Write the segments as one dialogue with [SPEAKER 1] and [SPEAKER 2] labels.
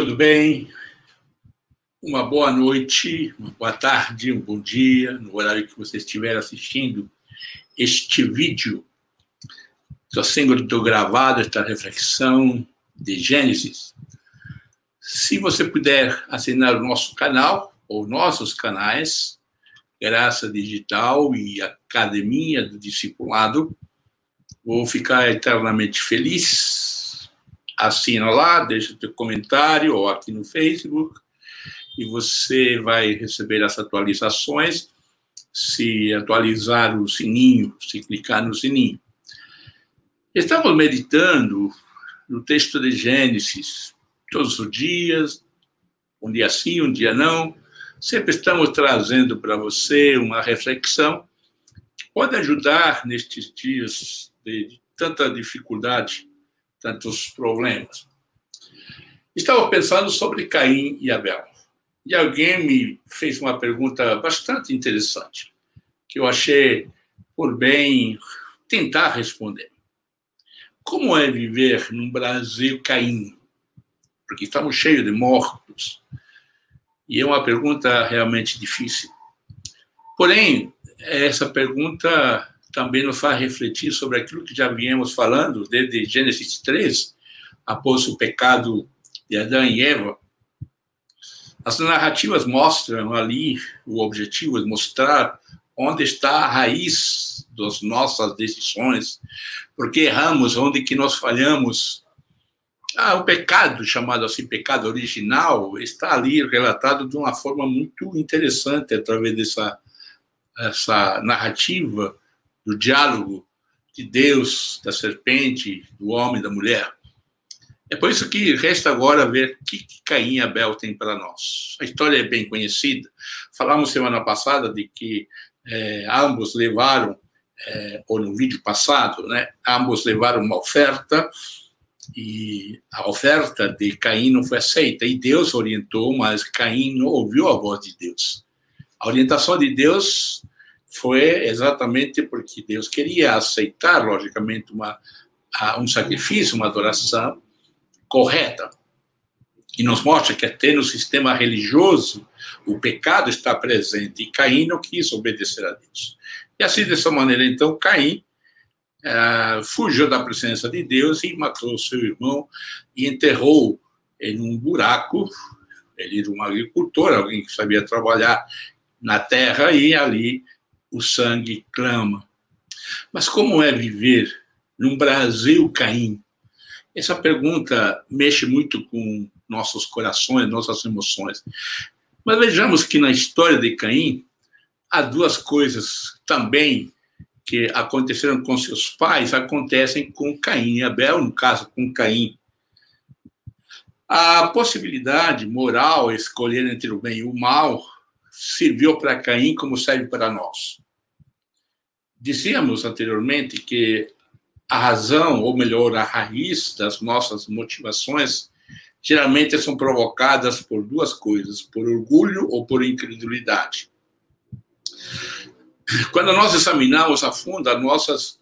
[SPEAKER 1] Tudo bem? Uma boa noite, uma boa tarde, um bom dia, no horário que você estiver assistindo este vídeo. Está sendo gravado esta reflexão de Gênesis. Se você puder assinar o nosso canal ou nossos canais, Graça Digital e Academia do Discipulado, vou ficar eternamente feliz assina lá, deixa teu comentário ou aqui no Facebook e você vai receber as atualizações se atualizar o sininho, se clicar no sininho. Estamos meditando no texto de Gênesis todos os dias, um dia sim, um dia não. Sempre estamos trazendo para você uma reflexão que pode ajudar nestes dias de tanta dificuldade tantos problemas. Estava pensando sobre Caim e Abel. E alguém me fez uma pergunta bastante interessante, que eu achei por bem tentar responder. Como é viver num Brasil Caim? Porque estamos cheios de mortos. E é uma pergunta realmente difícil. Porém, essa pergunta também nos faz refletir sobre aquilo que já viemos falando desde Gênesis 3, após o pecado de Adão e Eva. As narrativas mostram ali o objetivo de mostrar onde está a raiz das nossas decisões, porque erramos, onde que nós falhamos. Ah, o pecado, chamado assim pecado original, está ali relatado de uma forma muito interessante através dessa essa narrativa do diálogo de Deus, da serpente, do homem, da mulher. É por isso que resta agora ver o que Caim e Abel têm para nós. A história é bem conhecida. Falamos semana passada de que é, ambos levaram, é, ou no vídeo passado, né, ambos levaram uma oferta e a oferta de Caim não foi aceita. E Deus orientou, mas Caim não ouviu a voz de Deus. A orientação de Deus foi exatamente porque Deus queria aceitar, logicamente, uma, um sacrifício, uma adoração correta. E nos mostra que até no sistema religioso o pecado está presente e Caim não quis obedecer a Deus. E assim, dessa maneira, então, Caim uh, fugiu da presença de Deus e matou seu irmão e enterrou em um buraco. Ele era um agricultor, alguém que sabia trabalhar na terra, e ali o sangue clama. Mas como é viver num Brasil Caim? Essa pergunta mexe muito com nossos corações, nossas emoções. Mas vejamos que na história de Caim, há duas coisas também que aconteceram com seus pais, acontecem com Caim e Abel, no caso com Caim. A possibilidade moral, escolher entre o bem e o mal, serviu para Caim como serve para nós. Dizíamos anteriormente que a razão, ou melhor, a raiz das nossas motivações, geralmente são provocadas por duas coisas, por orgulho ou por incredulidade. Quando nós examinamos a fundo as nossas,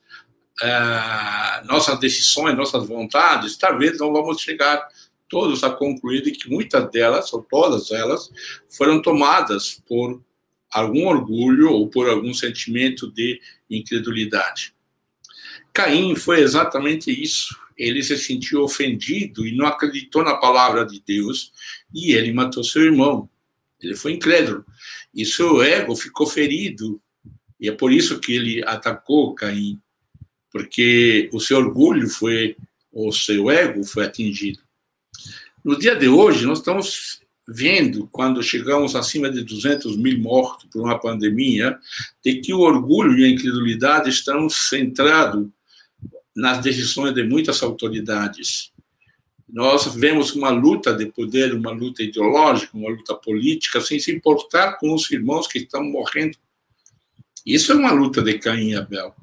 [SPEAKER 1] uh, nossas decisões, nossas vontades, talvez não vamos chegar todos a concluir que muitas delas, ou todas elas, foram tomadas por algum orgulho ou por algum sentimento de incredulidade. Caim foi exatamente isso. Ele se sentiu ofendido e não acreditou na palavra de Deus e ele matou seu irmão. Ele foi incrédulo. E seu ego ficou ferido. E é por isso que ele atacou Caim, porque o seu orgulho foi, o seu ego foi atingido. No dia de hoje, nós estamos vendo, quando chegamos acima de 200 mil mortos por uma pandemia, de que o orgulho e a incredulidade estão centrados nas decisões de muitas autoridades. Nós vemos uma luta de poder, uma luta ideológica, uma luta política, sem se importar com os irmãos que estão morrendo. Isso é uma luta de Caim e Abel.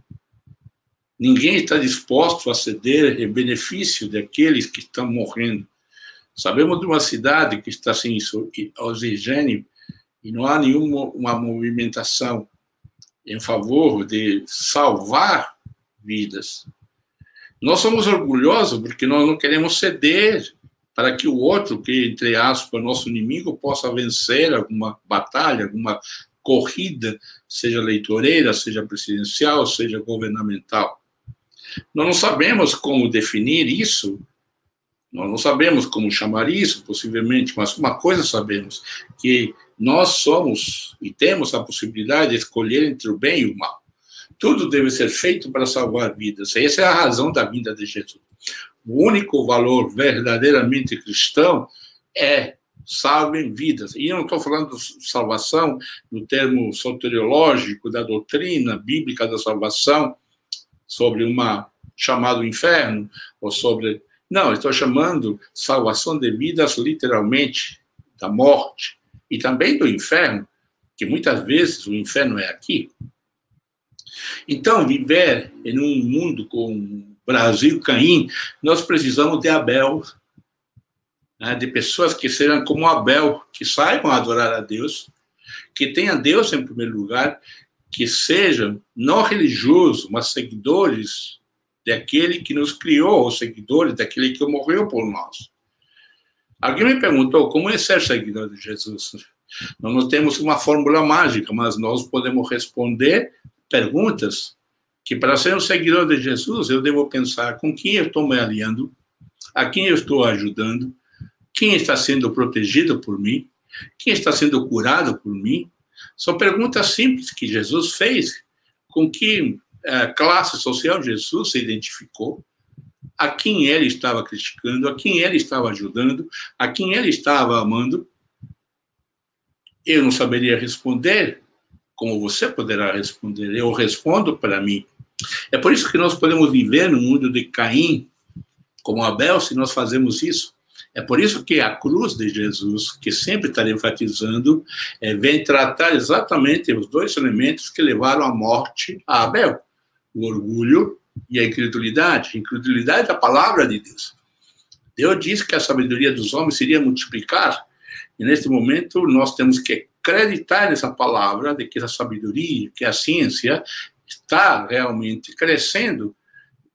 [SPEAKER 1] Ninguém está disposto a ceder em benefício daqueles que estão morrendo. Sabemos de uma cidade que está sem oxigênio e não há nenhuma uma movimentação em favor de salvar vidas. Nós somos orgulhosos porque nós não queremos ceder para que o outro, que entre aspas, nosso inimigo, possa vencer alguma batalha, alguma corrida, seja eleitoreira, seja presidencial, seja governamental. Nós não sabemos como definir isso, nós não sabemos como chamar isso, possivelmente, mas uma coisa sabemos, que nós somos e temos a possibilidade de escolher entre o bem e o mal. Tudo deve ser feito para salvar vidas. Essa é a razão da vinda de Jesus. O único valor verdadeiramente cristão é salvem vidas. E eu não estou falando de salvação no termo soteriológico da doutrina bíblica da salvação, sobre uma chamado inferno ou sobre não, estou chamando salvação de vidas literalmente da morte e também do inferno, que muitas vezes o inferno é aqui. Então, viver em um mundo com Brasil, Caim, nós precisamos de Abel, né, de pessoas que sejam como Abel, que saibam adorar a Deus, que tenham Deus em primeiro lugar, que sejam não religiosos, mas seguidores daquele que nos criou, ou seguidores daquele que morreu por nós. Alguém me perguntou como é ser seguidor de Jesus. Nós não temos uma fórmula mágica, mas nós podemos responder perguntas que para ser um seguidor de Jesus eu devo pensar com quem eu estou me aliando, a quem eu estou ajudando, quem está sendo protegido por mim, quem está sendo curado por mim. São perguntas simples que Jesus fez, com que classe social Jesus se identificou, a quem ele estava criticando, a quem ele estava ajudando, a quem ele estava amando. Eu não saberia responder como você poderá responder. Eu respondo para mim. É por isso que nós podemos viver no mundo de Caim, como Abel, se nós fazemos isso. É por isso que a cruz de Jesus, que sempre está enfatizando, é, vem tratar exatamente os dois elementos que levaram à morte a Abel: o orgulho e a incredulidade. Incredulidade da palavra de Deus. Deus disse que a sabedoria dos homens seria multiplicar, e neste momento nós temos que acreditar nessa palavra, de que essa sabedoria, que a ciência está realmente crescendo,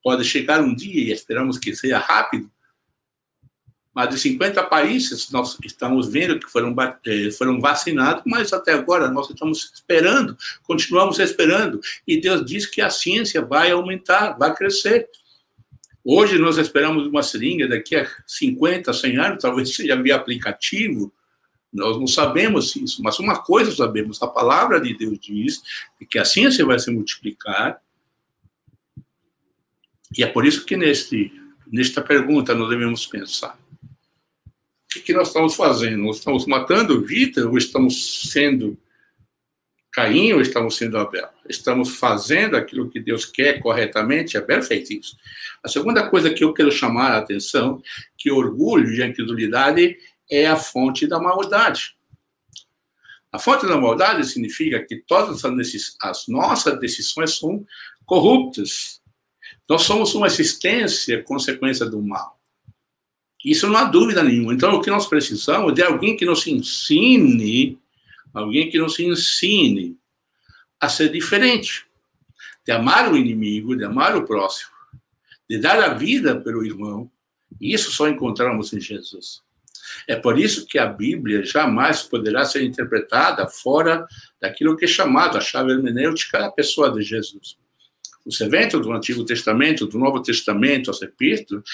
[SPEAKER 1] pode chegar um dia, e esperamos que seja rápido, mas de 50 países nós estamos vendo que foram, eh, foram vacinados, mas até agora nós estamos esperando, continuamos esperando, e Deus diz que a ciência vai aumentar, vai crescer. Hoje nós esperamos uma seringa, daqui a 50, 100 anos, talvez seja via aplicativo, nós não sabemos isso, mas uma coisa sabemos: a palavra de Deus diz que a ciência vai se multiplicar. E é por isso que neste, nesta pergunta nós devemos pensar: o que, nós estamos fazendo? Nós estamos matando vida ou estamos sendo Caim ou estamos sendo Abel? Estamos fazendo aquilo que Deus quer corretamente? Abel fez isso. A segunda coisa que eu quero chamar a atenção, que orgulho e incredulidade é a fonte da maldade. A fonte da maldade significa que todas as nossas decisões são corruptas. Nós somos uma existência consequência do mal. Isso não há dúvida nenhuma. Então, o que nós precisamos é de alguém que nos ensine, alguém que nos ensine a ser diferente, de amar o inimigo, de amar o próximo, de dar a vida pelo irmão. Isso só encontramos em Jesus. É por isso que a Bíblia jamais poderá ser interpretada fora daquilo que é chamado a chave hermenêutica da pessoa de Jesus. Os eventos do Antigo Testamento, do Novo Testamento, as epístolas,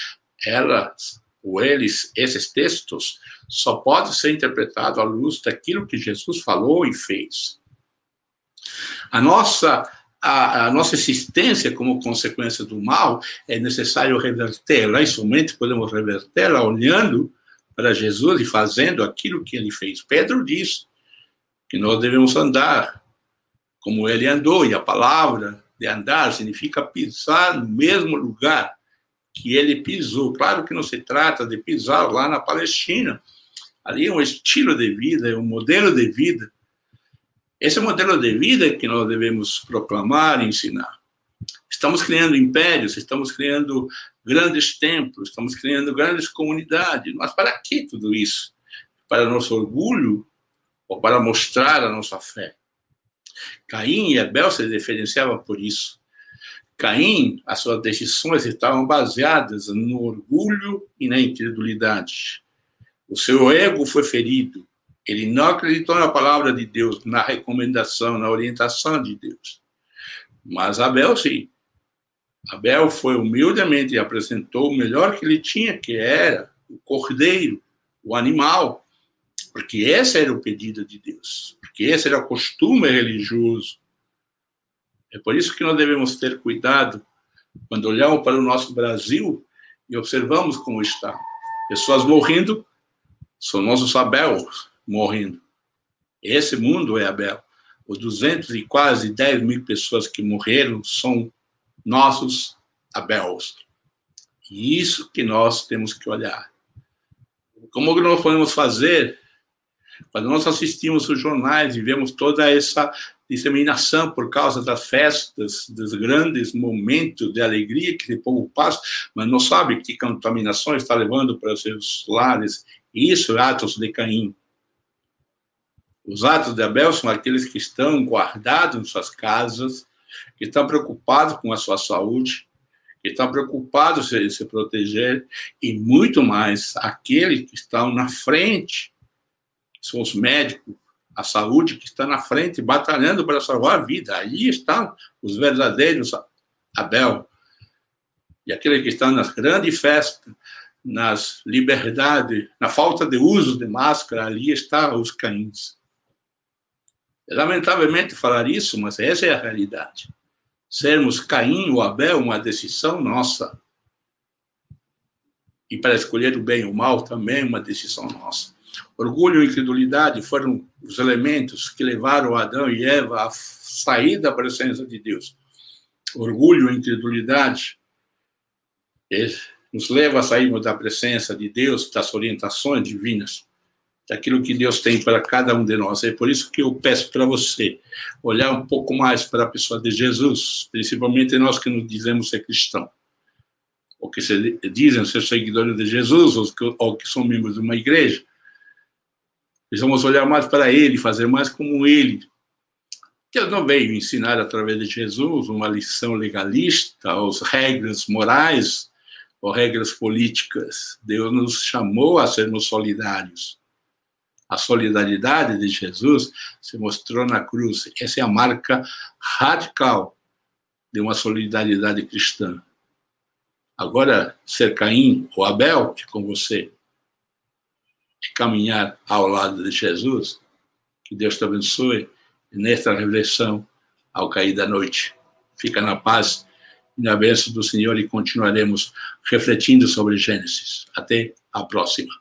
[SPEAKER 1] elas ou eles, esses textos, só podem ser interpretados à luz daquilo que Jesus falou e fez. A nossa a, a, nossa existência como consequência do mal é necessário revertê-la, e somente podemos revertê-la olhando para Jesus e fazendo aquilo que ele fez. Pedro diz que nós devemos andar como ele andou, e a palavra de andar significa pisar no mesmo lugar que ele pisou. Claro que não se trata de pisar lá na Palestina. Ali é um estilo de vida, é um modelo de vida. Esse modelo de vida que nós devemos proclamar e ensinar. Estamos criando impérios, estamos criando grandes templos, estamos criando grandes comunidades. Mas para que tudo isso? Para nosso orgulho ou para mostrar a nossa fé? Caim e Abel se diferenciavam por isso. Caim, as suas decisões estavam baseadas no orgulho e na incredulidade. O seu ego foi ferido. Ele não acreditou na palavra de Deus, na recomendação, na orientação de Deus. Mas Abel, sim. Abel foi humildemente e apresentou o melhor que ele tinha, que era o cordeiro, o animal, porque esse era o pedido de Deus, porque esse era o costume religioso. É por isso que nós devemos ter cuidado quando olhamos para o nosso Brasil e observamos como está. Pessoas morrendo, são nossos Abels morrendo. Esse mundo é Abel. Os 200 e quase 10 mil pessoas que morreram são nossos Abels. E isso que nós temos que olhar. Como nós podemos fazer quando nós assistimos os jornais e vemos toda essa disseminação por causa das festas, dos grandes momentos de alegria que o povo passa, mas não sabe que contaminação está levando para os seus lares. Isso é atos de Caim. Os atos de Abel são aqueles que estão guardados em suas casas, que estão preocupados com a sua saúde, que estão preocupados em se proteger, e muito mais aqueles que estão na frente, que são os médicos, a saúde que está na frente, batalhando para salvar a vida. Aí estão os verdadeiros Abel. E aqueles que estão nas grandes festas, nas liberdades, na falta de uso de máscara, ali estão os caíns. É lamentavelmente falar isso, mas essa é a realidade. Sermos Caim ou Abel, uma decisão nossa. E para escolher o bem e o mal também uma decisão nossa. Orgulho e incredulidade foram os elementos que levaram Adão e Eva a sair da presença de Deus. Orgulho e incredulidade nos leva a sairmos da presença de Deus, das orientações divinas, daquilo que Deus tem para cada um de nós. É por isso que eu peço para você olhar um pouco mais para a pessoa de Jesus, principalmente nós que nos dizemos ser cristãos, ou que se dizem ser seguidores de Jesus, ou que são membros de uma igreja Precisamos olhar mais para ele, fazer mais como ele. Deus não veio ensinar através de Jesus uma lição legalista, ou regras morais, ou regras políticas. Deus nos chamou a sermos solidários. A solidariedade de Jesus se mostrou na cruz. Essa é a marca radical de uma solidariedade cristã. Agora, ser Caim ou Abel é com você de caminhar ao lado de Jesus. Que Deus te abençoe nesta reflexão ao cair da noite. Fica na paz e na bênção do Senhor e continuaremos refletindo sobre Gênesis. Até a próxima.